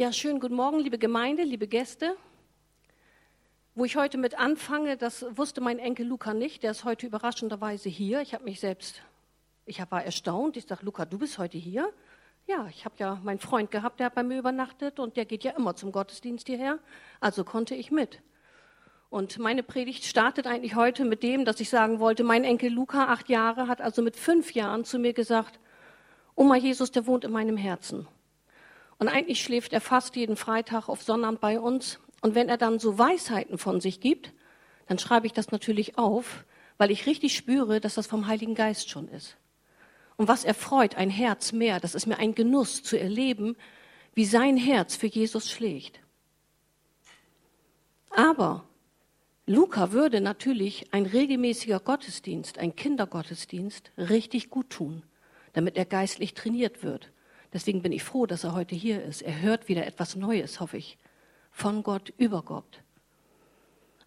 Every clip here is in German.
Ja, schönen guten Morgen, liebe Gemeinde, liebe Gäste. Wo ich heute mit anfange, das wusste mein Enkel Luca nicht. Der ist heute überraschenderweise hier. Ich habe mich selbst, ich war erstaunt. Ich sage, Luca, du bist heute hier? Ja, ich habe ja meinen Freund gehabt, der hat bei mir übernachtet und der geht ja immer zum Gottesdienst hierher. Also konnte ich mit. Und meine Predigt startet eigentlich heute mit dem, dass ich sagen wollte, mein Enkel Luca, acht Jahre, hat also mit fünf Jahren zu mir gesagt, Oma Jesus, der wohnt in meinem Herzen. Und eigentlich schläft er fast jeden Freitag auf Sonnabend bei uns. Und wenn er dann so Weisheiten von sich gibt, dann schreibe ich das natürlich auf, weil ich richtig spüre, dass das vom Heiligen Geist schon ist. Und was erfreut ein Herz mehr, das ist mir ein Genuss zu erleben, wie sein Herz für Jesus schlägt. Aber Luca würde natürlich ein regelmäßiger Gottesdienst, ein Kindergottesdienst, richtig gut tun, damit er geistlich trainiert wird. Deswegen bin ich froh, dass er heute hier ist. Er hört wieder etwas Neues, hoffe ich von Gott über Gott.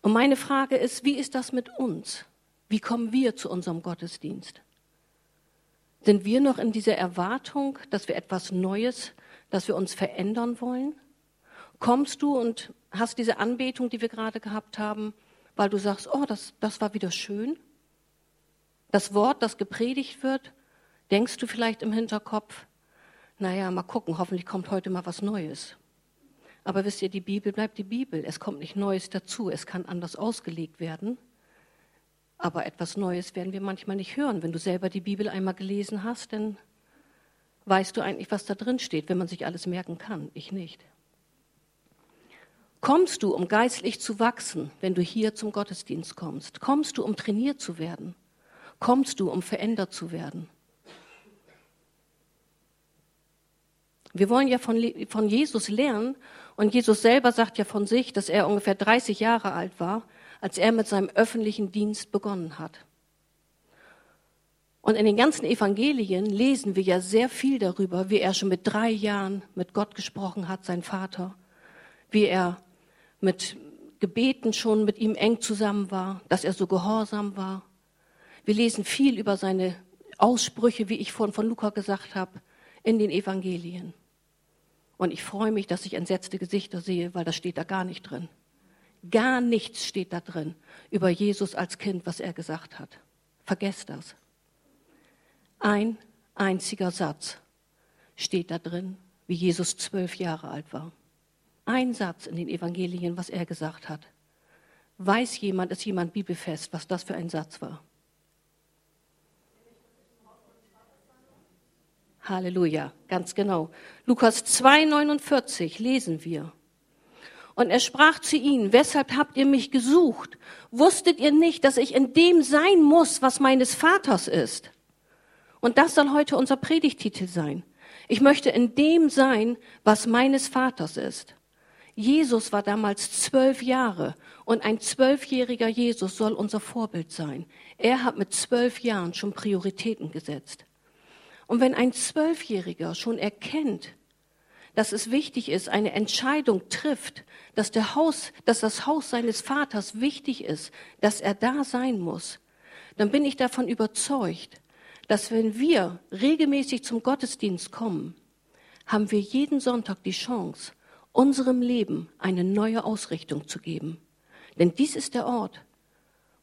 Und meine Frage ist, wie ist das mit uns? Wie kommen wir zu unserem Gottesdienst? Sind wir noch in dieser Erwartung, dass wir etwas Neues, dass wir uns verändern wollen? Kommst du und hast diese Anbetung, die wir gerade gehabt haben, weil du sagst, oh, das, das war wieder schön? Das Wort, das gepredigt wird, denkst du vielleicht im Hinterkopf, naja, mal gucken, hoffentlich kommt heute mal was Neues. Aber wisst ihr, die Bibel bleibt die Bibel. Es kommt nicht Neues dazu. Es kann anders ausgelegt werden. Aber etwas Neues werden wir manchmal nicht hören. Wenn du selber die Bibel einmal gelesen hast, dann weißt du eigentlich, was da drin steht, wenn man sich alles merken kann. Ich nicht. Kommst du, um geistlich zu wachsen, wenn du hier zum Gottesdienst kommst? Kommst du, um trainiert zu werden? Kommst du, um verändert zu werden? Wir wollen ja von, von Jesus lernen und Jesus selber sagt ja von sich, dass er ungefähr 30 Jahre alt war, als er mit seinem öffentlichen Dienst begonnen hat. Und in den ganzen Evangelien lesen wir ja sehr viel darüber, wie er schon mit drei Jahren mit Gott gesprochen hat, sein Vater, wie er mit Gebeten schon mit ihm eng zusammen war, dass er so gehorsam war. Wir lesen viel über seine Aussprüche, wie ich vorhin von Luca gesagt habe, in den Evangelien. Und ich freue mich, dass ich entsetzte Gesichter sehe, weil das steht da gar nicht drin. Gar nichts steht da drin über Jesus als Kind, was er gesagt hat. Vergesst das. Ein einziger Satz steht da drin, wie Jesus zwölf Jahre alt war. Ein Satz in den Evangelien, was er gesagt hat. Weiß jemand, ist jemand bibelfest, was das für ein Satz war? Halleluja, ganz genau. Lukas 2,49 lesen wir. Und er sprach zu ihnen, weshalb habt ihr mich gesucht? Wusstet ihr nicht, dass ich in dem sein muss, was meines Vaters ist? Und das soll heute unser Predigtitel sein. Ich möchte in dem sein, was meines Vaters ist. Jesus war damals zwölf Jahre und ein zwölfjähriger Jesus soll unser Vorbild sein. Er hat mit zwölf Jahren schon Prioritäten gesetzt. Und wenn ein Zwölfjähriger schon erkennt, dass es wichtig ist, eine Entscheidung trifft, dass, der Haus, dass das Haus seines Vaters wichtig ist, dass er da sein muss, dann bin ich davon überzeugt, dass wenn wir regelmäßig zum Gottesdienst kommen, haben wir jeden Sonntag die Chance, unserem Leben eine neue Ausrichtung zu geben. Denn dies ist der Ort,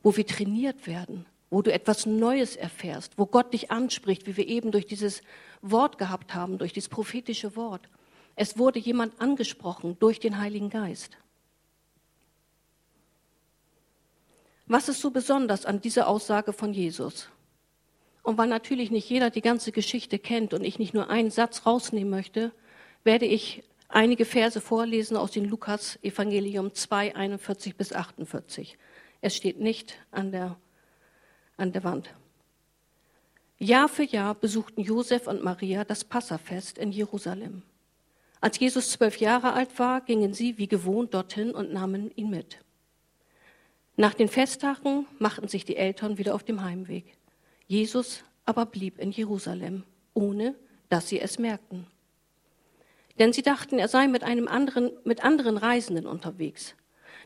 wo wir trainiert werden, wo du etwas Neues erfährst, wo Gott dich anspricht, wie wir eben durch dieses Wort gehabt haben, durch dieses prophetische Wort. Es wurde jemand angesprochen durch den Heiligen Geist. Was ist so besonders an dieser Aussage von Jesus? Und weil natürlich nicht jeder die ganze Geschichte kennt und ich nicht nur einen Satz rausnehmen möchte, werde ich einige Verse vorlesen aus dem Lukas Evangelium 2, 41 bis 48. Es steht nicht an der an der Wand. Jahr für Jahr besuchten Josef und Maria das Passafest in Jerusalem. Als Jesus zwölf Jahre alt war, gingen sie wie gewohnt dorthin und nahmen ihn mit. Nach den Festtagen machten sich die Eltern wieder auf dem Heimweg. Jesus aber blieb in Jerusalem, ohne dass sie es merkten. Denn sie dachten, er sei mit einem anderen, mit anderen Reisenden unterwegs.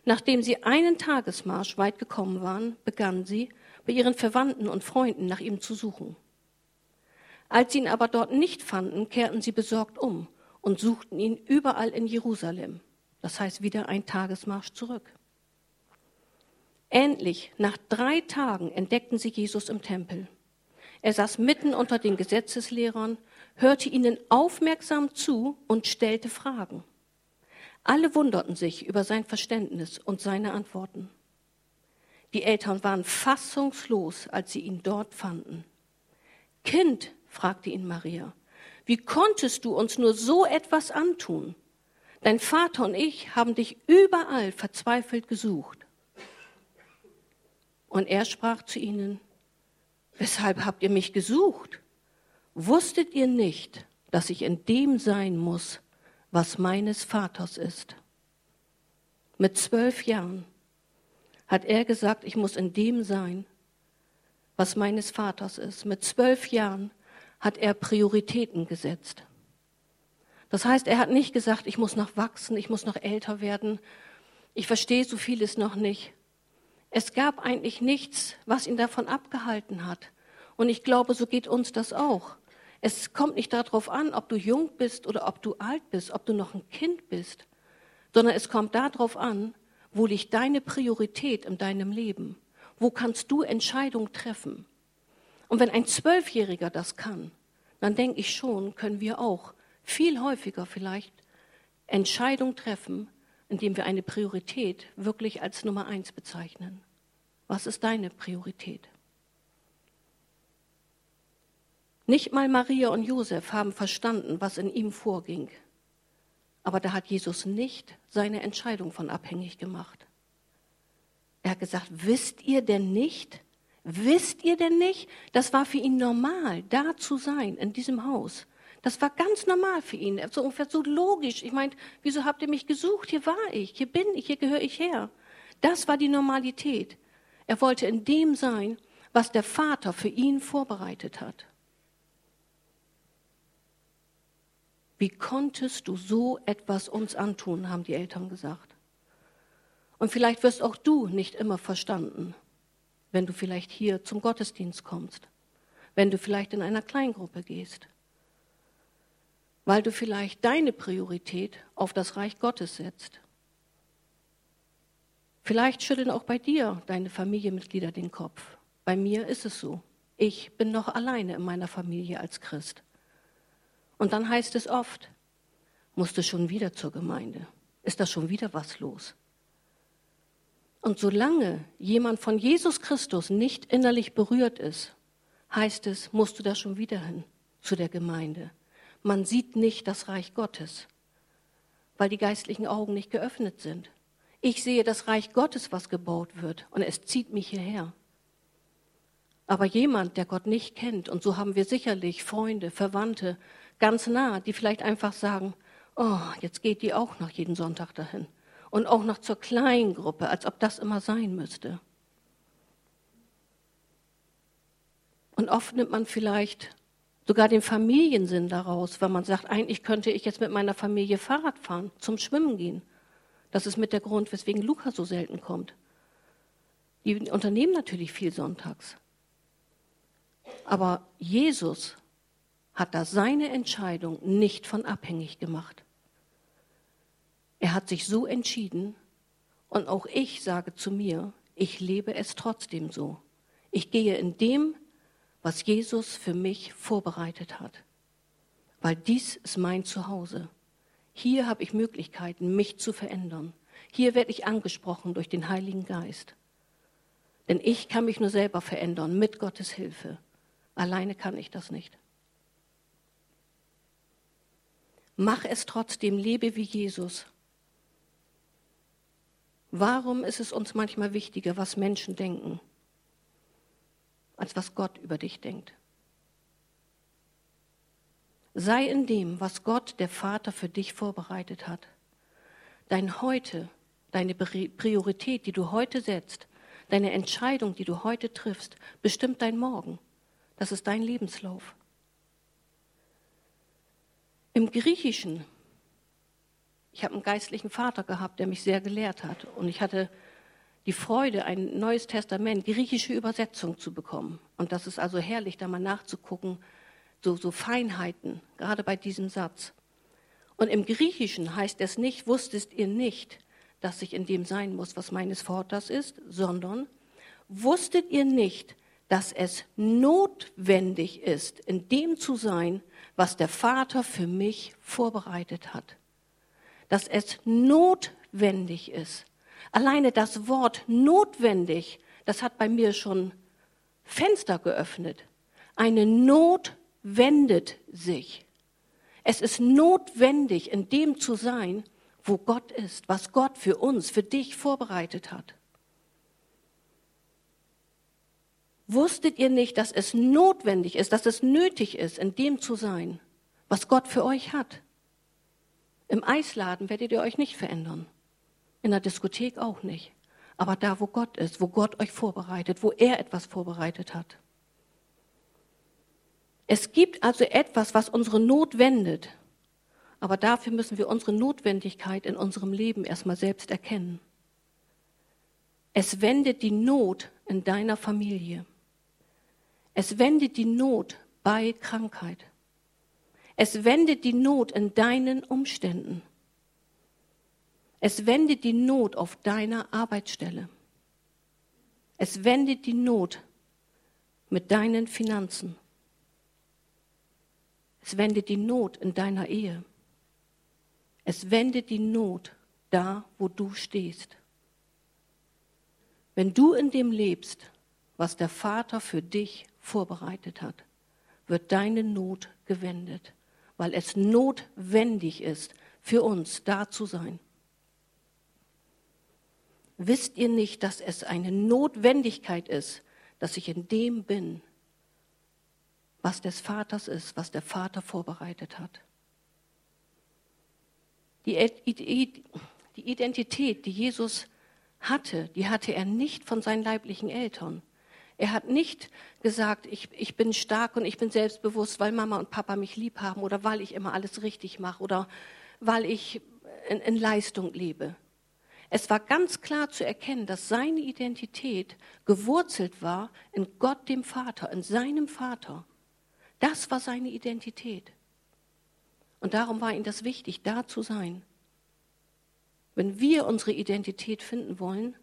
Nachdem sie einen Tagesmarsch weit gekommen waren, begannen sie, bei ihren Verwandten und Freunden nach ihm zu suchen. Als sie ihn aber dort nicht fanden, kehrten sie besorgt um und suchten ihn überall in Jerusalem. Das heißt wieder ein Tagesmarsch zurück. Endlich, nach drei Tagen, entdeckten sie Jesus im Tempel. Er saß mitten unter den Gesetzeslehrern, hörte ihnen aufmerksam zu und stellte Fragen. Alle wunderten sich über sein Verständnis und seine Antworten. Die Eltern waren fassungslos, als sie ihn dort fanden. Kind, fragte ihn Maria, wie konntest du uns nur so etwas antun? Dein Vater und ich haben dich überall verzweifelt gesucht. Und er sprach zu ihnen, weshalb habt ihr mich gesucht? Wusstet ihr nicht, dass ich in dem sein muss, was meines Vaters ist? Mit zwölf Jahren hat er gesagt, ich muss in dem sein, was meines Vaters ist. Mit zwölf Jahren hat er Prioritäten gesetzt. Das heißt, er hat nicht gesagt, ich muss noch wachsen, ich muss noch älter werden, ich verstehe so vieles noch nicht. Es gab eigentlich nichts, was ihn davon abgehalten hat. Und ich glaube, so geht uns das auch. Es kommt nicht darauf an, ob du jung bist oder ob du alt bist, ob du noch ein Kind bist, sondern es kommt darauf an, wo liegt deine Priorität in deinem Leben? Wo kannst du Entscheidungen treffen? Und wenn ein Zwölfjähriger das kann, dann denke ich schon, können wir auch viel häufiger vielleicht Entscheidungen treffen, indem wir eine Priorität wirklich als Nummer eins bezeichnen. Was ist deine Priorität? Nicht mal Maria und Josef haben verstanden, was in ihm vorging. Aber da hat Jesus nicht seine Entscheidung von abhängig gemacht. Er hat gesagt, wisst ihr denn nicht? Wisst ihr denn nicht? Das war für ihn normal, da zu sein, in diesem Haus. Das war ganz normal für ihn, so ungefähr so logisch. Ich meine, wieso habt ihr mich gesucht? Hier war ich, hier bin ich, hier gehöre ich her. Das war die Normalität. Er wollte in dem sein, was der Vater für ihn vorbereitet hat. Wie konntest du so etwas uns antun, haben die Eltern gesagt. Und vielleicht wirst auch du nicht immer verstanden, wenn du vielleicht hier zum Gottesdienst kommst, wenn du vielleicht in einer Kleingruppe gehst, weil du vielleicht deine Priorität auf das Reich Gottes setzt. Vielleicht schütteln auch bei dir deine Familienmitglieder den Kopf. Bei mir ist es so. Ich bin noch alleine in meiner Familie als Christ. Und dann heißt es oft, musst du schon wieder zur Gemeinde? Ist da schon wieder was los? Und solange jemand von Jesus Christus nicht innerlich berührt ist, heißt es, musst du da schon wieder hin zu der Gemeinde. Man sieht nicht das Reich Gottes, weil die geistlichen Augen nicht geöffnet sind. Ich sehe das Reich Gottes, was gebaut wird, und es zieht mich hierher. Aber jemand, der Gott nicht kennt, und so haben wir sicherlich Freunde, Verwandte, ganz nah, die vielleicht einfach sagen, oh, jetzt geht die auch noch jeden Sonntag dahin. Und auch noch zur Kleingruppe, als ob das immer sein müsste. Und oft nimmt man vielleicht sogar den Familiensinn daraus, weil man sagt, eigentlich könnte ich jetzt mit meiner Familie Fahrrad fahren, zum Schwimmen gehen. Das ist mit der Grund, weswegen Luca so selten kommt. Die unternehmen natürlich viel sonntags. Aber Jesus hat da seine Entscheidung nicht von abhängig gemacht. Er hat sich so entschieden und auch ich sage zu mir, ich lebe es trotzdem so. Ich gehe in dem, was Jesus für mich vorbereitet hat, weil dies ist mein Zuhause. Hier habe ich Möglichkeiten, mich zu verändern. Hier werde ich angesprochen durch den Heiligen Geist. Denn ich kann mich nur selber verändern mit Gottes Hilfe. Alleine kann ich das nicht. Mach es trotzdem, lebe wie Jesus. Warum ist es uns manchmal wichtiger, was Menschen denken, als was Gott über dich denkt? Sei in dem, was Gott, der Vater, für dich vorbereitet hat. Dein Heute, deine Priorität, die du heute setzt, deine Entscheidung, die du heute triffst, bestimmt dein Morgen. Das ist dein Lebenslauf. Im Griechischen, ich habe einen geistlichen Vater gehabt, der mich sehr gelehrt hat. Und ich hatte die Freude, ein neues Testament, griechische Übersetzung zu bekommen. Und das ist also herrlich, da mal nachzugucken, so, so Feinheiten, gerade bei diesem Satz. Und im Griechischen heißt es nicht, wusstet ihr nicht, dass ich in dem sein muss, was meines Vaters ist, sondern wusstet ihr nicht, dass es notwendig ist, in dem zu sein, was der Vater für mich vorbereitet hat. Dass es notwendig ist. Alleine das Wort notwendig, das hat bei mir schon Fenster geöffnet. Eine Not wendet sich. Es ist notwendig, in dem zu sein, wo Gott ist, was Gott für uns, für dich vorbereitet hat. Wusstet ihr nicht, dass es notwendig ist, dass es nötig ist, in dem zu sein, was Gott für euch hat? Im Eisladen werdet ihr euch nicht verändern. In der Diskothek auch nicht. Aber da, wo Gott ist, wo Gott euch vorbereitet, wo er etwas vorbereitet hat. Es gibt also etwas, was unsere Not wendet. Aber dafür müssen wir unsere Notwendigkeit in unserem Leben erstmal selbst erkennen. Es wendet die Not in deiner Familie. Es wendet die Not bei Krankheit. Es wendet die Not in deinen Umständen. Es wendet die Not auf deiner Arbeitsstelle. Es wendet die Not mit deinen Finanzen. Es wendet die Not in deiner Ehe. Es wendet die Not da, wo du stehst. Wenn du in dem lebst, was der Vater für dich vorbereitet hat, wird deine Not gewendet, weil es notwendig ist, für uns da zu sein. Wisst ihr nicht, dass es eine Notwendigkeit ist, dass ich in dem bin, was des Vaters ist, was der Vater vorbereitet hat? Die Identität, die Jesus hatte, die hatte er nicht von seinen leiblichen Eltern. Er hat nicht gesagt, ich, ich bin stark und ich bin selbstbewusst, weil Mama und Papa mich lieb haben oder weil ich immer alles richtig mache oder weil ich in, in Leistung lebe. Es war ganz klar zu erkennen, dass seine Identität gewurzelt war in Gott dem Vater, in seinem Vater. Das war seine Identität. Und darum war ihm das wichtig, da zu sein. Wenn wir unsere Identität finden wollen,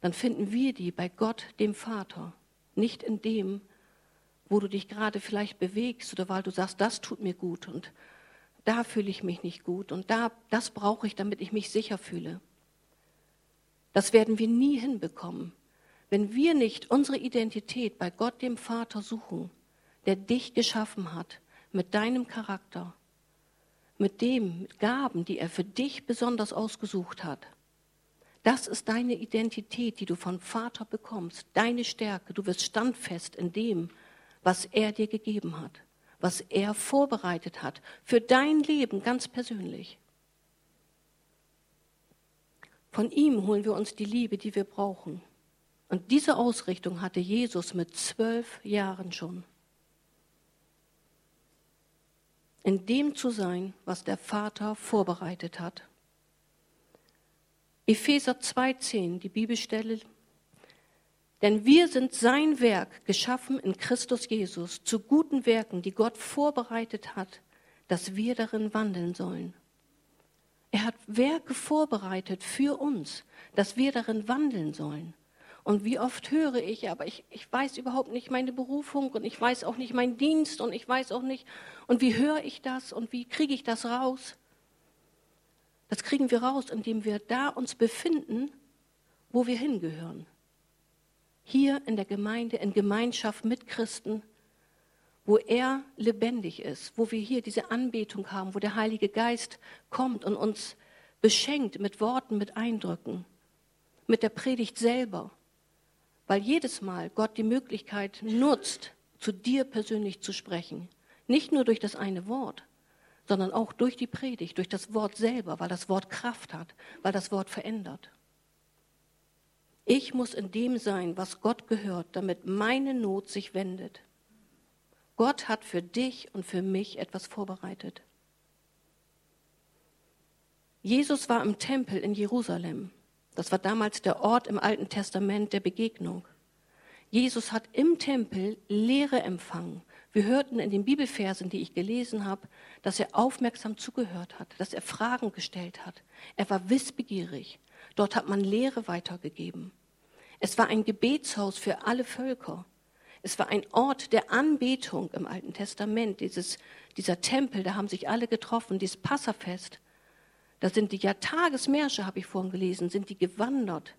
dann finden wir die bei Gott, dem Vater, nicht in dem, wo du dich gerade vielleicht bewegst oder weil du sagst, das tut mir gut und da fühle ich mich nicht gut und da, das brauche ich, damit ich mich sicher fühle. Das werden wir nie hinbekommen, wenn wir nicht unsere Identität bei Gott, dem Vater, suchen, der dich geschaffen hat, mit deinem Charakter, mit dem mit Gaben, die er für dich besonders ausgesucht hat. Das ist deine Identität, die du vom Vater bekommst, deine Stärke. Du wirst standfest in dem, was er dir gegeben hat, was er vorbereitet hat für dein Leben ganz persönlich. Von ihm holen wir uns die Liebe, die wir brauchen. Und diese Ausrichtung hatte Jesus mit zwölf Jahren schon. In dem zu sein, was der Vater vorbereitet hat. Epheser 2,10, die Bibelstelle. Denn wir sind sein Werk, geschaffen in Christus Jesus, zu guten Werken, die Gott vorbereitet hat, dass wir darin wandeln sollen. Er hat Werke vorbereitet für uns, dass wir darin wandeln sollen. Und wie oft höre ich, aber ich, ich weiß überhaupt nicht meine Berufung und ich weiß auch nicht meinen Dienst und ich weiß auch nicht, und wie höre ich das und wie kriege ich das raus? Das kriegen wir raus, indem wir da uns befinden, wo wir hingehören. Hier in der Gemeinde, in Gemeinschaft mit Christen, wo er lebendig ist, wo wir hier diese Anbetung haben, wo der Heilige Geist kommt und uns beschenkt mit Worten, mit Eindrücken, mit der Predigt selber. Weil jedes Mal Gott die Möglichkeit nutzt, zu dir persönlich zu sprechen. Nicht nur durch das eine Wort, sondern auch durch die Predigt, durch das Wort selber, weil das Wort Kraft hat, weil das Wort verändert. Ich muss in dem sein, was Gott gehört, damit meine Not sich wendet. Gott hat für dich und für mich etwas vorbereitet. Jesus war im Tempel in Jerusalem. Das war damals der Ort im Alten Testament der Begegnung. Jesus hat im Tempel Lehre empfangen, Wir hörten in den Bibelversen, die ich gelesen habe, dass er aufmerksam zugehört hat, dass er Fragen gestellt hat. Er war wissbegierig. Dort hat man Lehre weitergegeben. Es war ein Gebetshaus für alle Völker. Es war ein Ort der Anbetung im Alten Testament. Dieses, dieser Tempel, da haben sich alle getroffen, dieses Passafest. Da sind die ja Tagesmärsche, habe ich vorhin gelesen, sind die gewandert.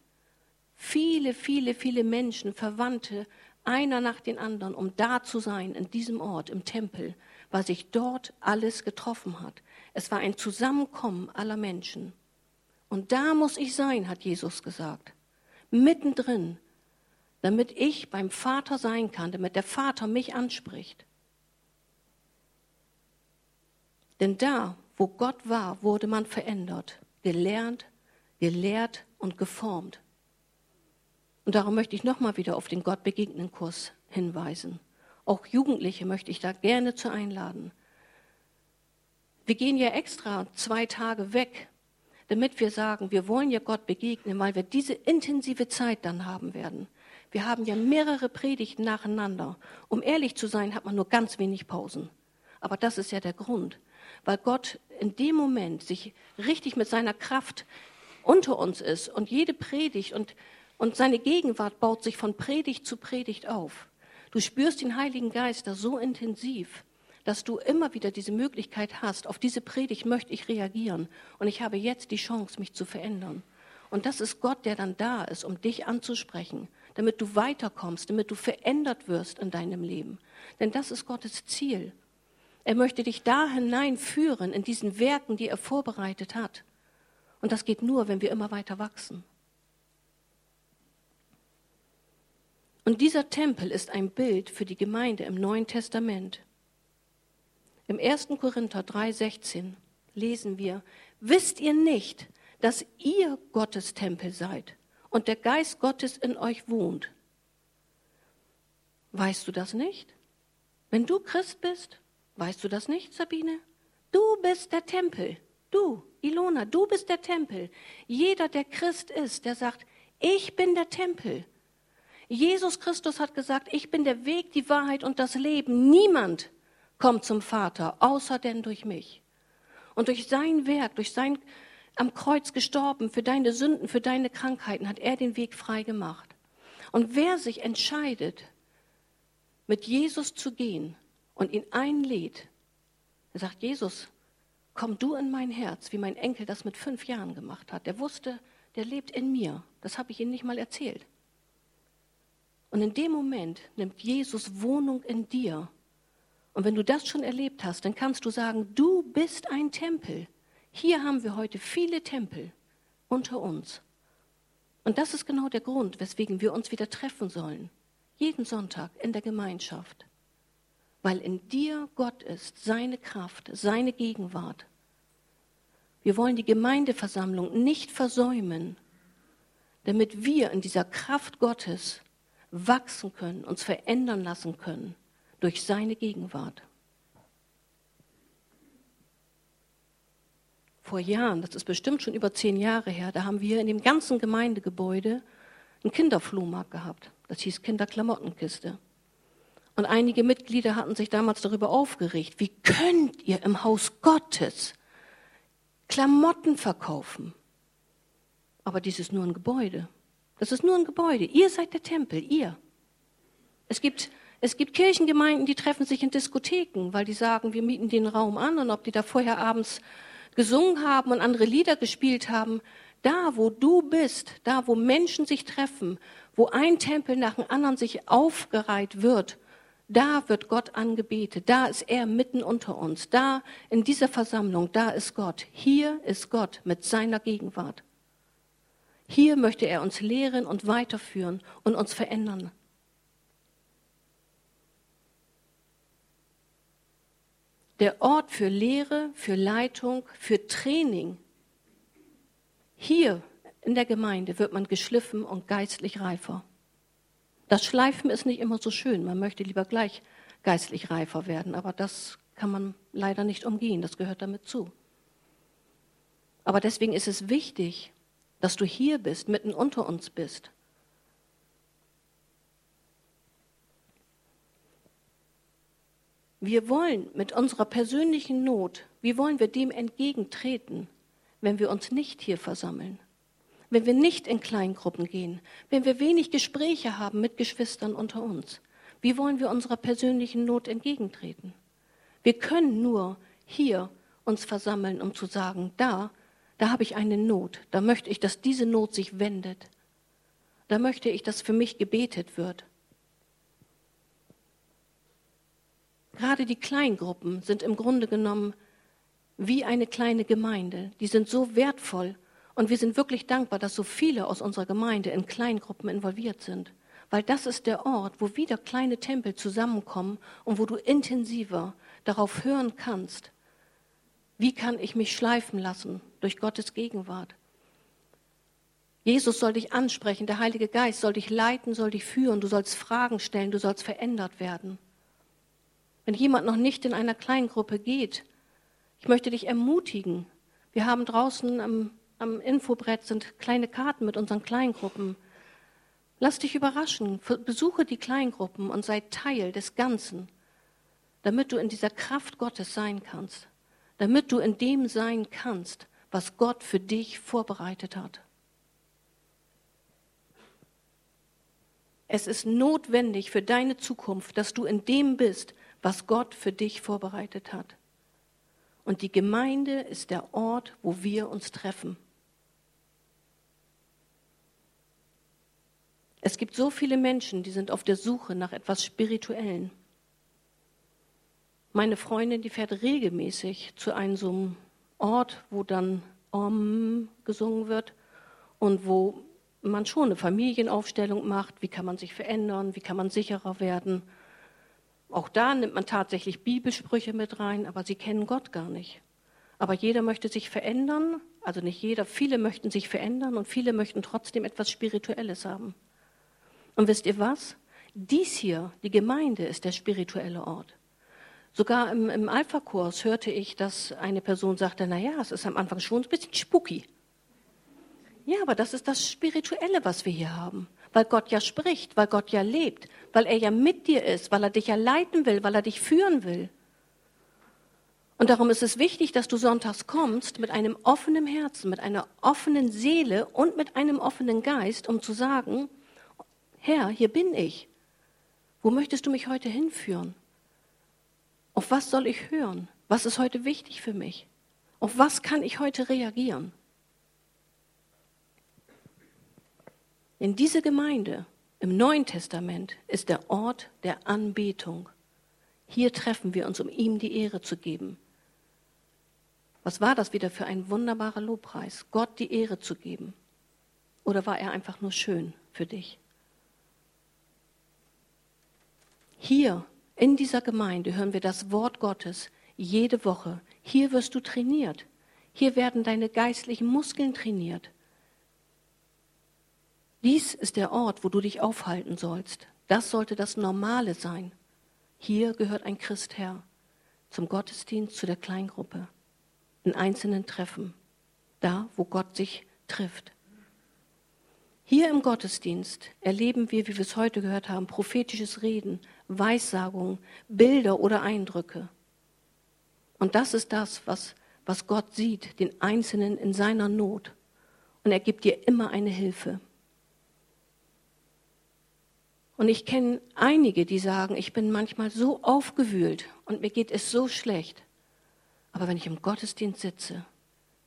Viele, viele, viele Menschen, Verwandte, einer nach den anderen, um da zu sein, in diesem Ort, im Tempel, weil sich dort alles getroffen hat. Es war ein Zusammenkommen aller Menschen. Und da muss ich sein, hat Jesus gesagt. Mittendrin, damit ich beim Vater sein kann, damit der Vater mich anspricht. Denn da, wo Gott war, wurde man verändert, gelernt, gelehrt und geformt. Und darum möchte ich nochmal wieder auf den Gott begegnen Kurs hinweisen. Auch Jugendliche möchte ich da gerne zu einladen. Wir gehen ja extra zwei Tage weg, damit wir sagen, wir wollen ja Gott begegnen, weil wir diese intensive Zeit dann haben werden. Wir haben ja mehrere Predigten nacheinander. Um ehrlich zu sein, hat man nur ganz wenig Pausen. Aber das ist ja der Grund, weil Gott in dem Moment sich richtig mit seiner Kraft unter uns ist und jede Predigt und, und seine Gegenwart baut sich von Predigt zu Predigt auf. Du spürst den Heiligen Geist da so intensiv, dass du immer wieder diese Möglichkeit hast, auf diese Predigt möchte ich reagieren und ich habe jetzt die Chance, mich zu verändern. Und das ist Gott, der dann da ist, um dich anzusprechen damit du weiterkommst, damit du verändert wirst in deinem Leben. Denn das ist Gottes Ziel. Er möchte dich da hineinführen in diesen Werken, die er vorbereitet hat. Und das geht nur, wenn wir immer weiter wachsen. Und dieser Tempel ist ein Bild für die Gemeinde im Neuen Testament. Im 1. Korinther 3:16 lesen wir, wisst ihr nicht, dass ihr Gottes Tempel seid und der Geist Gottes in euch wohnt. Weißt du das nicht? Wenn du Christ bist, weißt du das nicht, Sabine? Du bist der Tempel. Du, Ilona, du bist der Tempel. Jeder, der Christ ist, der sagt, ich bin der Tempel. Jesus Christus hat gesagt, ich bin der Weg, die Wahrheit und das Leben. Niemand kommt zum Vater, außer denn durch mich. Und durch sein Werk, durch sein am Kreuz gestorben für deine Sünden, für deine Krankheiten, hat er den Weg frei gemacht. Und wer sich entscheidet, mit Jesus zu gehen und ihn einlädt, sagt, Jesus, komm du in mein Herz, wie mein Enkel das mit fünf Jahren gemacht hat. Der wusste, der lebt in mir. Das habe ich ihm nicht mal erzählt. Und in dem Moment nimmt Jesus Wohnung in dir. Und wenn du das schon erlebt hast, dann kannst du sagen, du bist ein Tempel. Hier haben wir heute viele Tempel unter uns. Und das ist genau der Grund, weswegen wir uns wieder treffen sollen. Jeden Sonntag in der Gemeinschaft. Weil in dir Gott ist, seine Kraft, seine Gegenwart. Wir wollen die Gemeindeversammlung nicht versäumen, damit wir in dieser Kraft Gottes wachsen können, uns verändern lassen können durch seine Gegenwart. vor Jahren, das ist bestimmt schon über zehn Jahre her, da haben wir in dem ganzen Gemeindegebäude einen Kinderflohmarkt gehabt. Das hieß Kinderklamottenkiste. Und einige Mitglieder hatten sich damals darüber aufgeregt, wie könnt ihr im Haus Gottes Klamotten verkaufen? Aber dies ist nur ein Gebäude. Das ist nur ein Gebäude. Ihr seid der Tempel, ihr. Es gibt, es gibt Kirchengemeinden, die treffen sich in Diskotheken, weil die sagen, wir mieten den Raum an und ob die da vorher abends gesungen haben und andere Lieder gespielt haben, da wo du bist, da wo Menschen sich treffen, wo ein Tempel nach dem anderen sich aufgereiht wird, da wird Gott angebetet, da ist er mitten unter uns, da in dieser Versammlung, da ist Gott, hier ist Gott mit seiner Gegenwart. Hier möchte er uns lehren und weiterführen und uns verändern. der Ort für Lehre, für Leitung, für Training. Hier in der Gemeinde wird man geschliffen und geistlich reifer. Das Schleifen ist nicht immer so schön. Man möchte lieber gleich geistlich reifer werden, aber das kann man leider nicht umgehen. Das gehört damit zu. Aber deswegen ist es wichtig, dass du hier bist, mitten unter uns bist. Wir wollen mit unserer persönlichen Not, wie wollen wir dem entgegentreten, wenn wir uns nicht hier versammeln? Wenn wir nicht in Kleingruppen gehen, wenn wir wenig Gespräche haben mit Geschwistern unter uns, wie wollen wir unserer persönlichen Not entgegentreten? Wir können nur hier uns versammeln, um zu sagen, da, da habe ich eine Not, da möchte ich, dass diese Not sich wendet. Da möchte ich, dass für mich gebetet wird. Gerade die Kleingruppen sind im Grunde genommen wie eine kleine Gemeinde. Die sind so wertvoll und wir sind wirklich dankbar, dass so viele aus unserer Gemeinde in Kleingruppen involviert sind. Weil das ist der Ort, wo wieder kleine Tempel zusammenkommen und wo du intensiver darauf hören kannst, wie kann ich mich schleifen lassen durch Gottes Gegenwart. Jesus soll dich ansprechen, der Heilige Geist soll dich leiten, soll dich führen, du sollst Fragen stellen, du sollst verändert werden. Wenn jemand noch nicht in einer Kleingruppe geht, ich möchte dich ermutigen. Wir haben draußen am, am Infobrett sind kleine Karten mit unseren Kleingruppen. Lass dich überraschen, besuche die Kleingruppen und sei Teil des Ganzen, damit du in dieser Kraft Gottes sein kannst, damit du in dem sein kannst, was Gott für dich vorbereitet hat. Es ist notwendig für deine Zukunft, dass du in dem bist, was Gott für dich vorbereitet hat. Und die Gemeinde ist der Ort, wo wir uns treffen. Es gibt so viele Menschen, die sind auf der Suche nach etwas Spirituellen. Meine Freundin, die fährt regelmäßig zu einem so einem Ort, wo dann Om gesungen wird und wo man schon eine Familienaufstellung macht, wie kann man sich verändern, wie kann man sicherer werden. Auch da nimmt man tatsächlich Bibelsprüche mit rein, aber sie kennen Gott gar nicht. Aber jeder möchte sich verändern, also nicht jeder, viele möchten sich verändern und viele möchten trotzdem etwas Spirituelles haben. Und wisst ihr was? Dies hier, die Gemeinde, ist der spirituelle Ort. Sogar im, im Alpha-Kurs hörte ich, dass eine Person sagte, na ja, es ist am Anfang schon ein bisschen spooky. Ja, aber das ist das Spirituelle, was wir hier haben. Weil Gott ja spricht, weil Gott ja lebt, weil er ja mit dir ist, weil er dich ja leiten will, weil er dich führen will. Und darum ist es wichtig, dass du sonntags kommst mit einem offenen Herzen, mit einer offenen Seele und mit einem offenen Geist, um zu sagen, Herr, hier bin ich. Wo möchtest du mich heute hinführen? Auf was soll ich hören? Was ist heute wichtig für mich? Auf was kann ich heute reagieren? In diese Gemeinde im Neuen Testament ist der Ort der Anbetung. Hier treffen wir uns, um ihm die Ehre zu geben. Was war das wieder für ein wunderbarer Lobpreis, Gott die Ehre zu geben? Oder war er einfach nur schön für dich? Hier in dieser Gemeinde hören wir das Wort Gottes jede Woche. Hier wirst du trainiert. Hier werden deine geistlichen Muskeln trainiert. Dies ist der Ort, wo du dich aufhalten sollst. Das sollte das Normale sein. Hier gehört ein Christ her, zum Gottesdienst, zu der Kleingruppe, in einzelnen Treffen, da, wo Gott sich trifft. Hier im Gottesdienst erleben wir, wie wir es heute gehört haben, prophetisches Reden, Weissagungen, Bilder oder Eindrücke. Und das ist das, was, was Gott sieht, den Einzelnen in seiner Not. Und er gibt dir immer eine Hilfe. Und ich kenne einige, die sagen, ich bin manchmal so aufgewühlt und mir geht es so schlecht. Aber wenn ich im Gottesdienst sitze,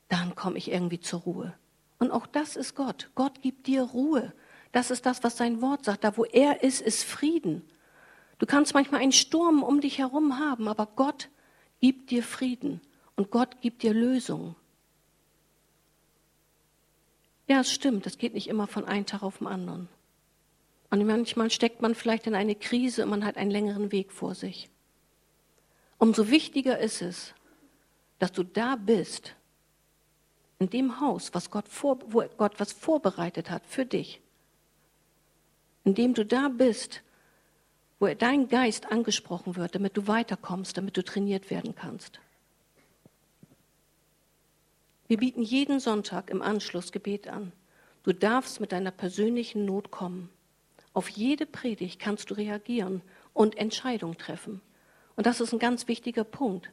dann komme ich irgendwie zur Ruhe. Und auch das ist Gott. Gott gibt dir Ruhe. Das ist das, was sein Wort sagt. Da, wo er ist, ist Frieden. Du kannst manchmal einen Sturm um dich herum haben, aber Gott gibt dir Frieden und Gott gibt dir Lösungen. Ja, es stimmt, es geht nicht immer von einem Tag auf den anderen. Und manchmal steckt man vielleicht in eine Krise und man hat einen längeren Weg vor sich. Umso wichtiger ist es, dass du da bist, in dem Haus, was Gott vor, wo Gott was vorbereitet hat für dich. Indem du da bist, wo dein Geist angesprochen wird, damit du weiterkommst, damit du trainiert werden kannst. Wir bieten jeden Sonntag im Anschluss Gebet an. Du darfst mit deiner persönlichen Not kommen. Auf jede Predigt kannst du reagieren und Entscheidungen treffen. Und das ist ein ganz wichtiger Punkt.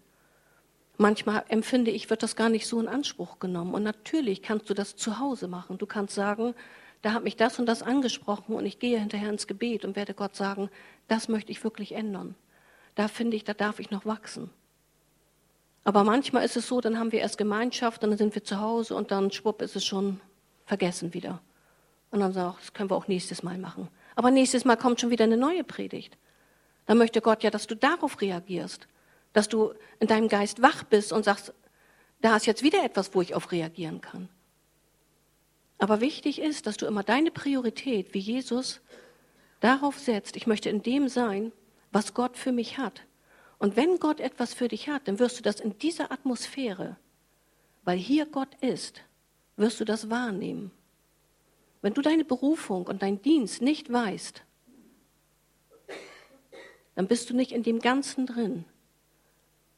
Manchmal empfinde ich, wird das gar nicht so in Anspruch genommen. Und natürlich kannst du das zu Hause machen. Du kannst sagen, da hat mich das und das angesprochen und ich gehe hinterher ins Gebet und werde Gott sagen, das möchte ich wirklich ändern. Da finde ich, da darf ich noch wachsen. Aber manchmal ist es so, dann haben wir erst Gemeinschaft, dann sind wir zu Hause und dann schwupp ist es schon vergessen wieder. Und dann sagen wir, das können wir auch nächstes Mal machen. Aber nächstes Mal kommt schon wieder eine neue Predigt. Dann möchte Gott ja, dass du darauf reagierst, dass du in deinem Geist wach bist und sagst, da ist jetzt wieder etwas, wo ich auf reagieren kann. Aber wichtig ist, dass du immer deine Priorität wie Jesus darauf setzt, ich möchte in dem sein, was Gott für mich hat. Und wenn Gott etwas für dich hat, dann wirst du das in dieser Atmosphäre, weil hier Gott ist, wirst du das wahrnehmen. Wenn du deine Berufung und deinen Dienst nicht weißt, dann bist du nicht in dem Ganzen drin.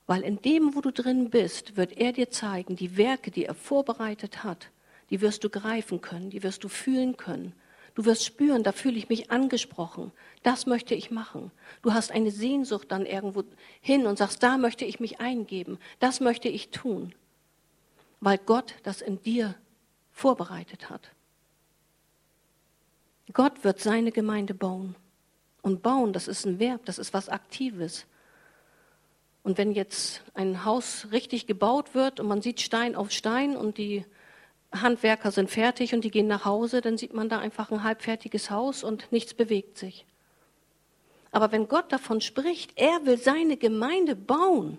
Weil in dem, wo du drin bist, wird er dir zeigen, die Werke, die er vorbereitet hat, die wirst du greifen können, die wirst du fühlen können. Du wirst spüren, da fühle ich mich angesprochen. Das möchte ich machen. Du hast eine Sehnsucht dann irgendwo hin und sagst, da möchte ich mich eingeben. Das möchte ich tun. Weil Gott das in dir vorbereitet hat. Gott wird seine Gemeinde bauen. Und bauen, das ist ein Verb, das ist was Aktives. Und wenn jetzt ein Haus richtig gebaut wird und man sieht Stein auf Stein und die Handwerker sind fertig und die gehen nach Hause, dann sieht man da einfach ein halbfertiges Haus und nichts bewegt sich. Aber wenn Gott davon spricht, er will seine Gemeinde bauen,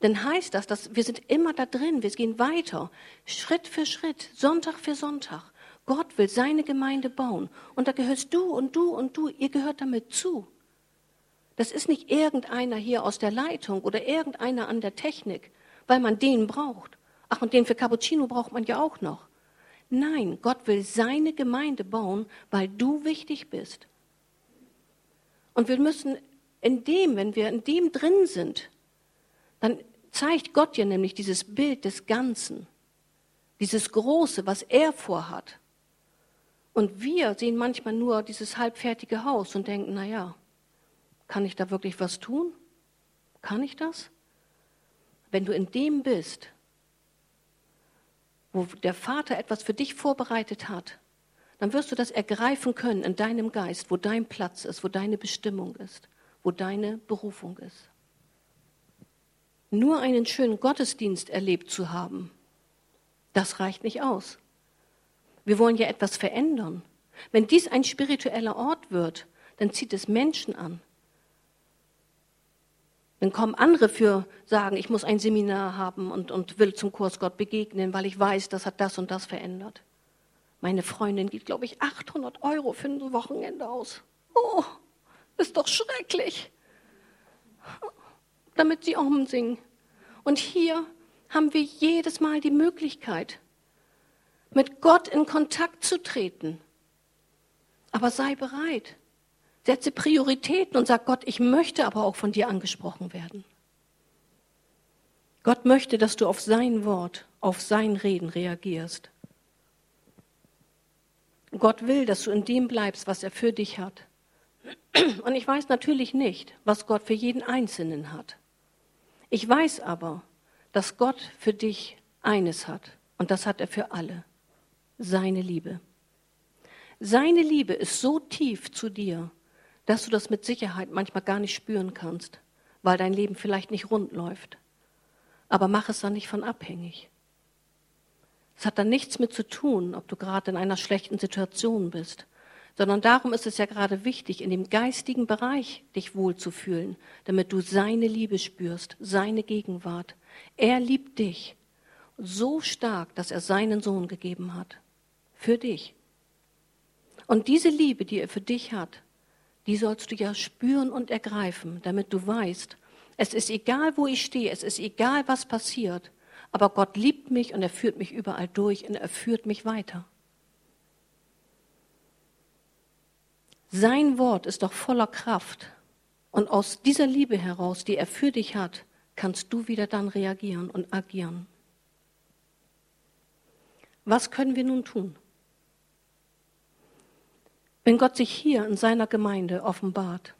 dann heißt das, dass wir sind immer da drin, wir gehen weiter, Schritt für Schritt, Sonntag für Sonntag. Gott will seine Gemeinde bauen und da gehörst du und du und du, ihr gehört damit zu. Das ist nicht irgendeiner hier aus der Leitung oder irgendeiner an der Technik, weil man den braucht. Ach, und den für Cappuccino braucht man ja auch noch. Nein, Gott will seine Gemeinde bauen, weil du wichtig bist. Und wir müssen in dem, wenn wir in dem drin sind, dann zeigt Gott dir nämlich dieses Bild des Ganzen, dieses Große, was er vorhat. Und wir sehen manchmal nur dieses halbfertige Haus und denken, na ja, kann ich da wirklich was tun? Kann ich das? Wenn du in dem bist, wo der Vater etwas für dich vorbereitet hat, dann wirst du das ergreifen können in deinem Geist, wo dein Platz ist, wo deine Bestimmung ist, wo deine Berufung ist. Nur einen schönen Gottesdienst erlebt zu haben, das reicht nicht aus. Wir wollen ja etwas verändern. Wenn dies ein spiritueller Ort wird, dann zieht es Menschen an. Dann kommen andere für sagen, ich muss ein Seminar haben und, und will zum Kurs Gott begegnen, weil ich weiß, das hat das und das verändert. Meine Freundin gibt, glaube ich, 800 Euro für ein Wochenende aus. Oh, ist doch schrecklich. Damit sie umsingen. Und hier haben wir jedes Mal die Möglichkeit, mit Gott in Kontakt zu treten. Aber sei bereit. Setze Prioritäten und sag Gott, ich möchte aber auch von dir angesprochen werden. Gott möchte, dass du auf sein Wort, auf sein Reden reagierst. Gott will, dass du in dem bleibst, was er für dich hat. Und ich weiß natürlich nicht, was Gott für jeden Einzelnen hat. Ich weiß aber, dass Gott für dich eines hat. Und das hat er für alle. Seine Liebe. Seine Liebe ist so tief zu dir, dass du das mit Sicherheit manchmal gar nicht spüren kannst, weil dein Leben vielleicht nicht rund läuft. Aber mach es dann nicht von abhängig. Es hat dann nichts mit zu tun, ob du gerade in einer schlechten Situation bist, sondern darum ist es ja gerade wichtig, in dem geistigen Bereich dich wohlzufühlen, damit du seine Liebe spürst, seine Gegenwart. Er liebt dich so stark, dass er seinen Sohn gegeben hat. Für dich. Und diese Liebe, die er für dich hat, die sollst du ja spüren und ergreifen, damit du weißt, es ist egal, wo ich stehe, es ist egal, was passiert, aber Gott liebt mich und er führt mich überall durch und er führt mich weiter. Sein Wort ist doch voller Kraft und aus dieser Liebe heraus, die er für dich hat, kannst du wieder dann reagieren und agieren. Was können wir nun tun? Wenn Gott sich hier in seiner Gemeinde offenbart,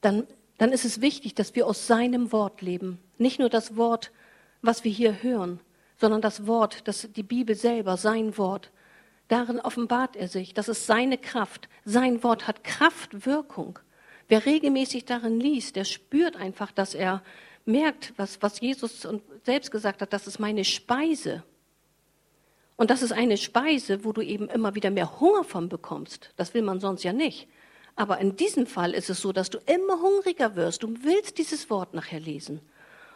dann, dann ist es wichtig, dass wir aus seinem Wort leben. Nicht nur das Wort, was wir hier hören, sondern das Wort, das die Bibel selber, sein Wort. Darin offenbart er sich. Das ist seine Kraft. Sein Wort hat Kraft, Wirkung. Wer regelmäßig darin liest, der spürt einfach, dass er merkt, was, was Jesus selbst gesagt hat, das ist meine Speise. Und das ist eine Speise, wo du eben immer wieder mehr Hunger von bekommst. Das will man sonst ja nicht. Aber in diesem Fall ist es so, dass du immer hungriger wirst. Du willst dieses Wort nachher lesen.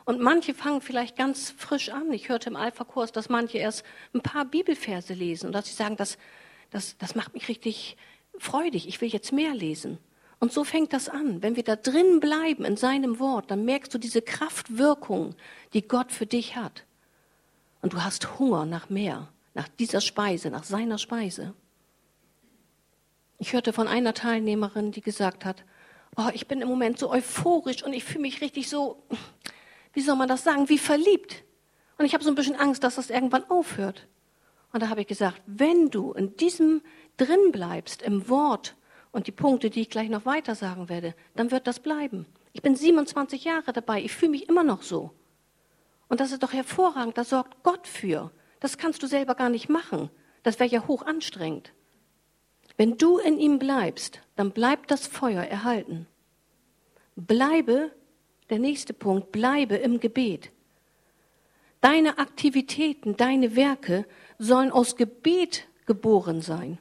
Und manche fangen vielleicht ganz frisch an. Ich hörte im Alpha-Kurs, dass manche erst ein paar Bibelverse lesen und dass sie sagen, das, das, das macht mich richtig freudig. Ich will jetzt mehr lesen. Und so fängt das an. Wenn wir da drin bleiben in seinem Wort, dann merkst du diese Kraftwirkung, die Gott für dich hat. Und du hast Hunger nach mehr, nach dieser Speise, nach seiner Speise. Ich hörte von einer Teilnehmerin, die gesagt hat, oh, ich bin im Moment so euphorisch und ich fühle mich richtig so, wie soll man das sagen, wie verliebt. Und ich habe so ein bisschen Angst, dass das irgendwann aufhört. Und da habe ich gesagt, wenn du in diesem drin bleibst, im Wort und die Punkte, die ich gleich noch weiter sagen werde, dann wird das bleiben. Ich bin 27 Jahre dabei, ich fühle mich immer noch so. Und das ist doch hervorragend, da sorgt Gott für. Das kannst du selber gar nicht machen. Das wäre ja hoch anstrengend. Wenn du in ihm bleibst, dann bleibt das Feuer erhalten. Bleibe, der nächste Punkt, bleibe im Gebet. Deine Aktivitäten, deine Werke sollen aus Gebet geboren sein.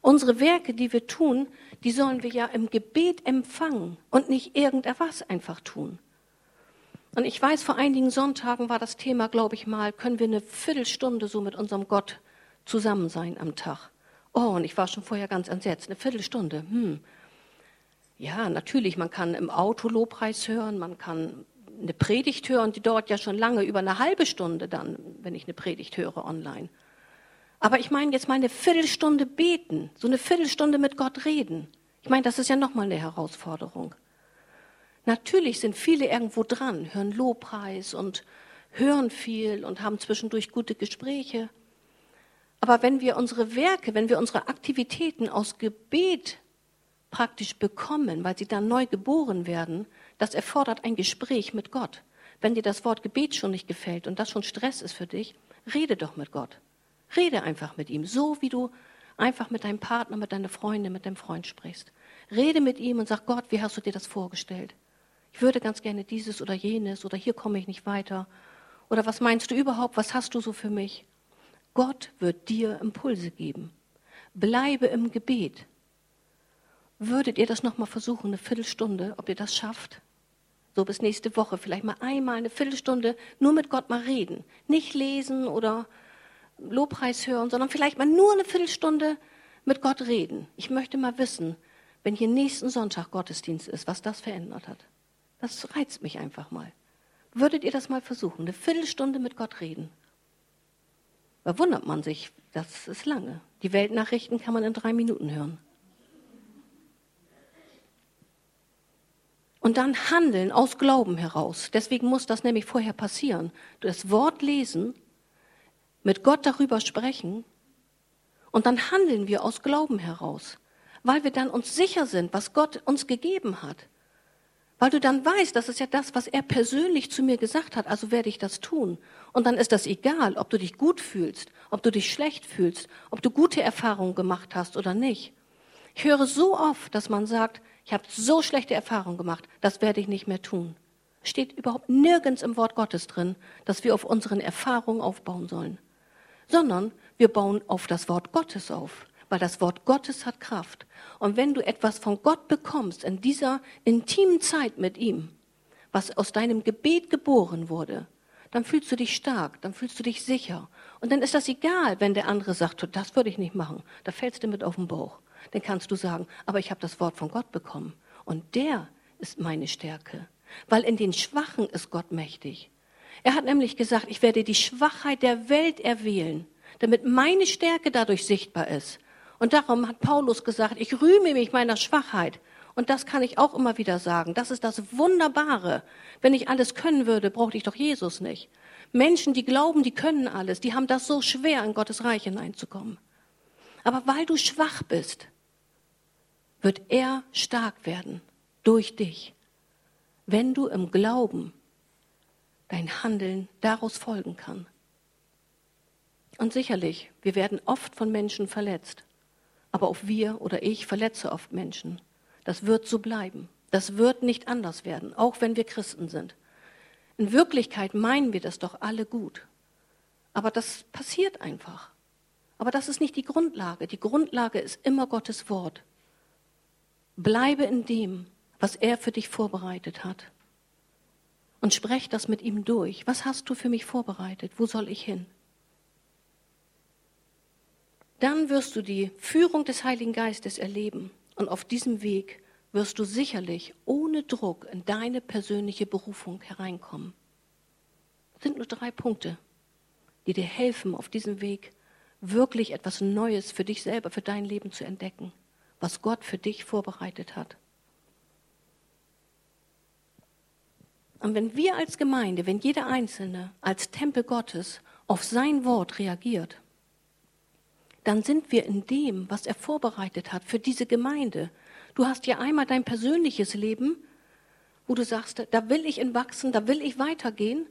Unsere Werke, die wir tun, die sollen wir ja im Gebet empfangen und nicht irgendetwas einfach tun. Und ich weiß, vor einigen Sonntagen war das Thema, glaube ich mal, können wir eine Viertelstunde so mit unserem Gott zusammen sein am Tag. Oh, und ich war schon vorher ganz entsetzt. Eine Viertelstunde. Hm. Ja, natürlich, man kann im Auto Lobpreis hören, man kann eine Predigt hören, die dauert ja schon lange, über eine halbe Stunde dann, wenn ich eine Predigt höre online. Aber ich meine jetzt mal eine Viertelstunde beten, so eine Viertelstunde mit Gott reden. Ich meine, das ist ja nochmal eine Herausforderung. Natürlich sind viele irgendwo dran, hören Lobpreis und hören viel und haben zwischendurch gute Gespräche. Aber wenn wir unsere Werke, wenn wir unsere Aktivitäten aus Gebet praktisch bekommen, weil sie dann neu geboren werden, das erfordert ein Gespräch mit Gott. Wenn dir das Wort Gebet schon nicht gefällt und das schon Stress ist für dich, rede doch mit Gott. Rede einfach mit ihm, so wie du einfach mit deinem Partner, mit deiner Freundin, mit deinem Freund sprichst. Rede mit ihm und sag Gott, wie hast du dir das vorgestellt? Ich würde ganz gerne dieses oder jenes oder hier komme ich nicht weiter. Oder was meinst du überhaupt? Was hast du so für mich? Gott wird dir Impulse geben. Bleibe im Gebet. Würdet ihr das nochmal versuchen, eine Viertelstunde, ob ihr das schafft? So bis nächste Woche, vielleicht mal einmal eine Viertelstunde nur mit Gott mal reden. Nicht lesen oder Lobpreis hören, sondern vielleicht mal nur eine Viertelstunde mit Gott reden. Ich möchte mal wissen, wenn hier nächsten Sonntag Gottesdienst ist, was das verändert hat. Das reizt mich einfach mal. Würdet ihr das mal versuchen, eine Viertelstunde mit Gott reden? Da wundert man sich, das ist lange. Die Weltnachrichten kann man in drei Minuten hören. Und dann handeln aus Glauben heraus. Deswegen muss das nämlich vorher passieren. Das Wort lesen, mit Gott darüber sprechen und dann handeln wir aus Glauben heraus, weil wir dann uns sicher sind, was Gott uns gegeben hat. Weil du dann weißt, das ist ja das, was er persönlich zu mir gesagt hat, also werde ich das tun. Und dann ist das egal, ob du dich gut fühlst, ob du dich schlecht fühlst, ob du gute Erfahrungen gemacht hast oder nicht. Ich höre so oft, dass man sagt, ich habe so schlechte Erfahrungen gemacht, das werde ich nicht mehr tun. Steht überhaupt nirgends im Wort Gottes drin, dass wir auf unseren Erfahrungen aufbauen sollen, sondern wir bauen auf das Wort Gottes auf weil das Wort Gottes hat Kraft. Und wenn du etwas von Gott bekommst in dieser intimen Zeit mit ihm, was aus deinem Gebet geboren wurde, dann fühlst du dich stark, dann fühlst du dich sicher. Und dann ist das egal, wenn der andere sagt, das würde ich nicht machen. Da fällst du mit auf den Bauch. Dann kannst du sagen, aber ich habe das Wort von Gott bekommen. Und der ist meine Stärke. Weil in den Schwachen ist Gott mächtig. Er hat nämlich gesagt, ich werde die Schwachheit der Welt erwählen, damit meine Stärke dadurch sichtbar ist. Und darum hat Paulus gesagt, ich rühme mich meiner Schwachheit. Und das kann ich auch immer wieder sagen. Das ist das Wunderbare. Wenn ich alles können würde, brauchte ich doch Jesus nicht. Menschen, die glauben, die können alles, die haben das so schwer, in Gottes Reich hineinzukommen. Aber weil du schwach bist, wird er stark werden durch dich. wenn du im Glauben dein Handeln daraus folgen kann. Und sicherlich, wir werden oft von Menschen verletzt. Aber auch wir oder ich verletze oft Menschen. Das wird so bleiben. Das wird nicht anders werden, auch wenn wir Christen sind. In Wirklichkeit meinen wir das doch alle gut. Aber das passiert einfach. Aber das ist nicht die Grundlage. Die Grundlage ist immer Gottes Wort. Bleibe in dem, was er für dich vorbereitet hat. Und sprech das mit ihm durch. Was hast du für mich vorbereitet? Wo soll ich hin? Dann wirst du die Führung des Heiligen Geistes erleben. Und auf diesem Weg wirst du sicherlich ohne Druck in deine persönliche Berufung hereinkommen. Das sind nur drei Punkte, die dir helfen, auf diesem Weg wirklich etwas Neues für dich selber, für dein Leben zu entdecken, was Gott für dich vorbereitet hat. Und wenn wir als Gemeinde, wenn jeder Einzelne als Tempel Gottes auf sein Wort reagiert, dann sind wir in dem, was er vorbereitet hat für diese Gemeinde. Du hast ja einmal dein persönliches Leben, wo du sagst, da will ich entwachsen, da will ich weitergehen.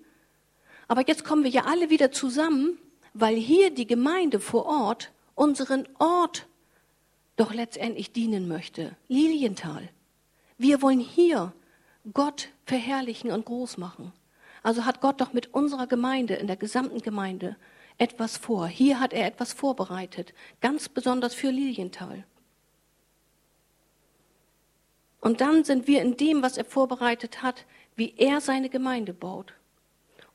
Aber jetzt kommen wir ja alle wieder zusammen, weil hier die Gemeinde vor Ort unseren Ort doch letztendlich dienen möchte. Lilienthal. Wir wollen hier Gott verherrlichen und groß machen. Also hat Gott doch mit unserer Gemeinde, in der gesamten Gemeinde, etwas vor. Hier hat er etwas vorbereitet, ganz besonders für Lilienthal. Und dann sind wir in dem, was er vorbereitet hat, wie er seine Gemeinde baut.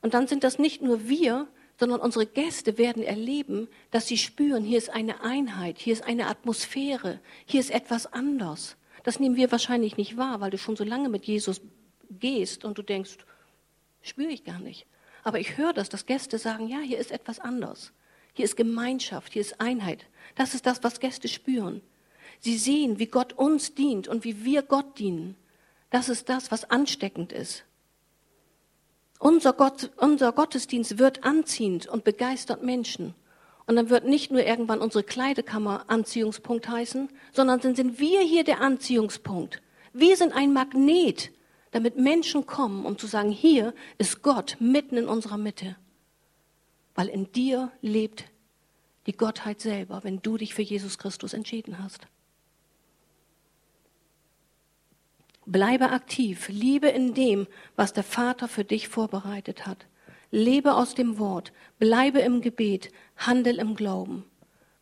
Und dann sind das nicht nur wir, sondern unsere Gäste werden erleben, dass sie spüren, hier ist eine Einheit, hier ist eine Atmosphäre, hier ist etwas anders. Das nehmen wir wahrscheinlich nicht wahr, weil du schon so lange mit Jesus gehst und du denkst, spüre ich gar nicht. Aber ich höre das, dass Gäste sagen, ja, hier ist etwas anders. Hier ist Gemeinschaft, hier ist Einheit. Das ist das, was Gäste spüren. Sie sehen, wie Gott uns dient und wie wir Gott dienen. Das ist das, was ansteckend ist. Unser, Gott, unser Gottesdienst wird anziehend und begeistert Menschen. Und dann wird nicht nur irgendwann unsere Kleidekammer Anziehungspunkt heißen, sondern dann sind wir hier der Anziehungspunkt. Wir sind ein Magnet damit Menschen kommen, um zu sagen, hier ist Gott mitten in unserer Mitte. Weil in dir lebt die Gottheit selber, wenn du dich für Jesus Christus entschieden hast. Bleibe aktiv, liebe in dem, was der Vater für dich vorbereitet hat. Lebe aus dem Wort, bleibe im Gebet, handel im Glauben.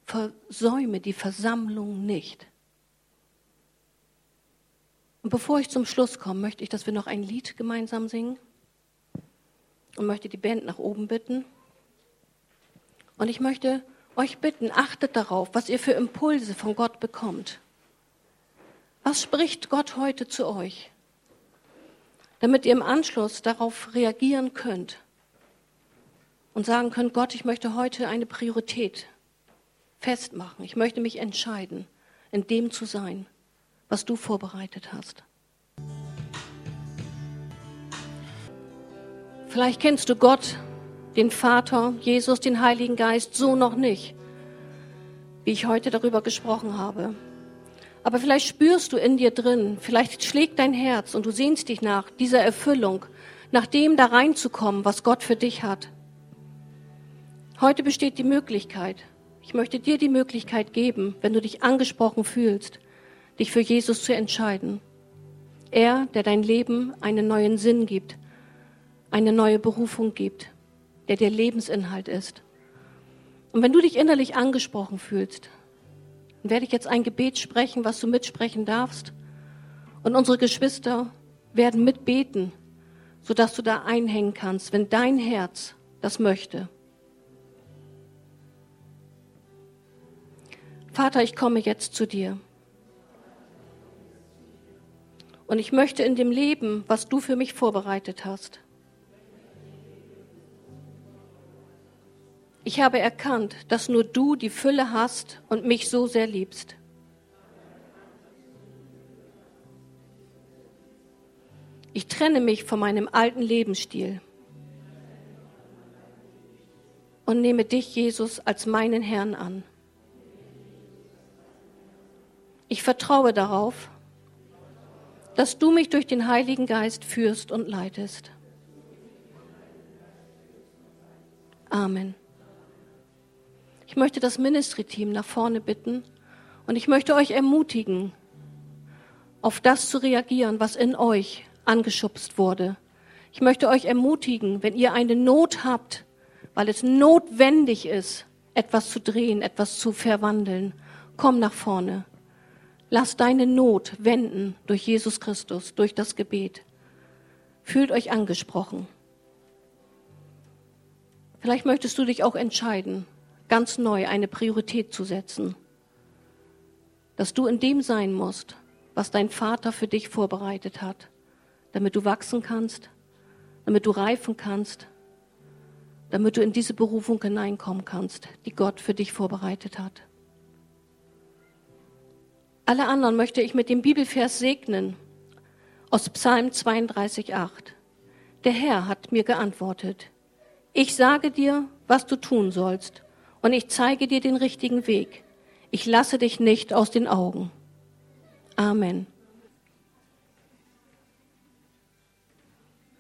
Versäume die Versammlung nicht. Und bevor ich zum Schluss komme, möchte ich, dass wir noch ein Lied gemeinsam singen und möchte die Band nach oben bitten. Und ich möchte euch bitten, achtet darauf, was ihr für Impulse von Gott bekommt. Was spricht Gott heute zu euch? Damit ihr im Anschluss darauf reagieren könnt und sagen könnt, Gott, ich möchte heute eine Priorität festmachen. Ich möchte mich entscheiden, in dem zu sein was du vorbereitet hast. Vielleicht kennst du Gott, den Vater, Jesus, den Heiligen Geist so noch nicht, wie ich heute darüber gesprochen habe. Aber vielleicht spürst du in dir drin, vielleicht schlägt dein Herz und du sehnst dich nach dieser Erfüllung, nach dem da reinzukommen, was Gott für dich hat. Heute besteht die Möglichkeit. Ich möchte dir die Möglichkeit geben, wenn du dich angesprochen fühlst, dich für Jesus zu entscheiden. Er, der dein Leben einen neuen Sinn gibt, eine neue Berufung gibt, der der Lebensinhalt ist. Und wenn du dich innerlich angesprochen fühlst, dann werde ich jetzt ein Gebet sprechen, was du mitsprechen darfst. Und unsere Geschwister werden mitbeten, sodass du da einhängen kannst, wenn dein Herz das möchte. Vater, ich komme jetzt zu dir. Und ich möchte in dem Leben, was du für mich vorbereitet hast. Ich habe erkannt, dass nur du die Fülle hast und mich so sehr liebst. Ich trenne mich von meinem alten Lebensstil und nehme dich, Jesus, als meinen Herrn an. Ich vertraue darauf, dass du mich durch den Heiligen Geist führst und leitest. Amen. Ich möchte das Ministry-Team nach vorne bitten und ich möchte euch ermutigen, auf das zu reagieren, was in euch angeschubst wurde. Ich möchte euch ermutigen, wenn ihr eine Not habt, weil es notwendig ist, etwas zu drehen, etwas zu verwandeln, komm nach vorne. Lass deine Not wenden durch Jesus Christus, durch das Gebet. Fühlt euch angesprochen. Vielleicht möchtest du dich auch entscheiden, ganz neu eine Priorität zu setzen, dass du in dem sein musst, was dein Vater für dich vorbereitet hat, damit du wachsen kannst, damit du reifen kannst, damit du in diese Berufung hineinkommen kannst, die Gott für dich vorbereitet hat. Alle anderen möchte ich mit dem Bibelvers segnen aus Psalm 32,8. Der Herr hat mir geantwortet. Ich sage dir, was du tun sollst, und ich zeige dir den richtigen Weg. Ich lasse dich nicht aus den Augen. Amen.